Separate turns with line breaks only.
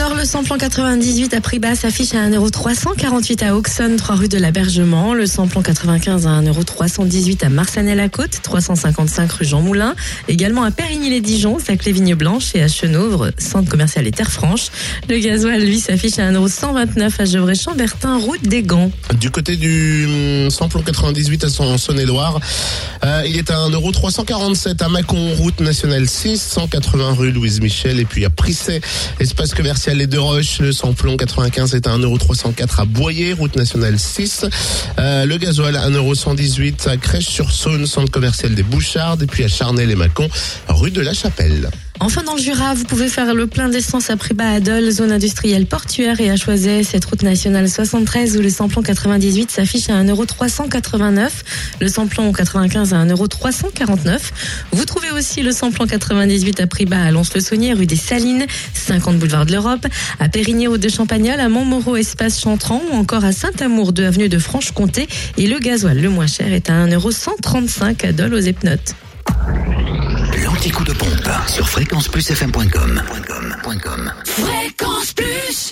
En Côte d'Or, le samplon 98 à prix bas s'affiche à 1,348€ à Auxonne, 3 rue de l'Abergement. Le samplon 95 à 1,318€ à Marsanet-la-Côte, 355 rue Jean Moulin. Également à Périgny-les-Dijon, Saclay Vigne Blanche et à Chenouvre, centre commercial et Terre Franche. Le gasoil, lui, s'affiche à 1,129€ à Gevrey-Chambertin, route des Gants.
Du côté du hum, samplon 98 à Saône-et-Loire, euh, il est à 1,347€ à Mâcon, route nationale 6, 180 rue Louise Michel et puis à Prissé, espace commercial Les Deux Roches, le samplon 95 est à 1,304€ à Boyer, route nationale 6. Euh, le gasoil à 1,118€ à Crèche-sur-Saône, centre commercial des Bouchardes, et puis à Charnay-les-Macons, rue de la Chapelle.
Enfin, dans le Jura, vous pouvez faire le plein d'essence à à Dole, zone industrielle portuaire et à Choiset, cette route nationale 73 où le samplon 98 s'affiche à 1,389€, le samplon 95 à 1,349€. Vous trouvez aussi le samplon 98 à prix à Lons-le-Saunier, rue des Salines, 50 boulevard de l'Europe, à Périgny, de Champagnol, à Montmoreau, espace Chantran ou encore à Saint-Amour, de avenue de Franche-Comté. Et le gasoil le moins cher est à 1,135€ à Dole aux Epnotes.
L'anti-coup de pompe sur fréquenceplusfm.com. Fréquence Plus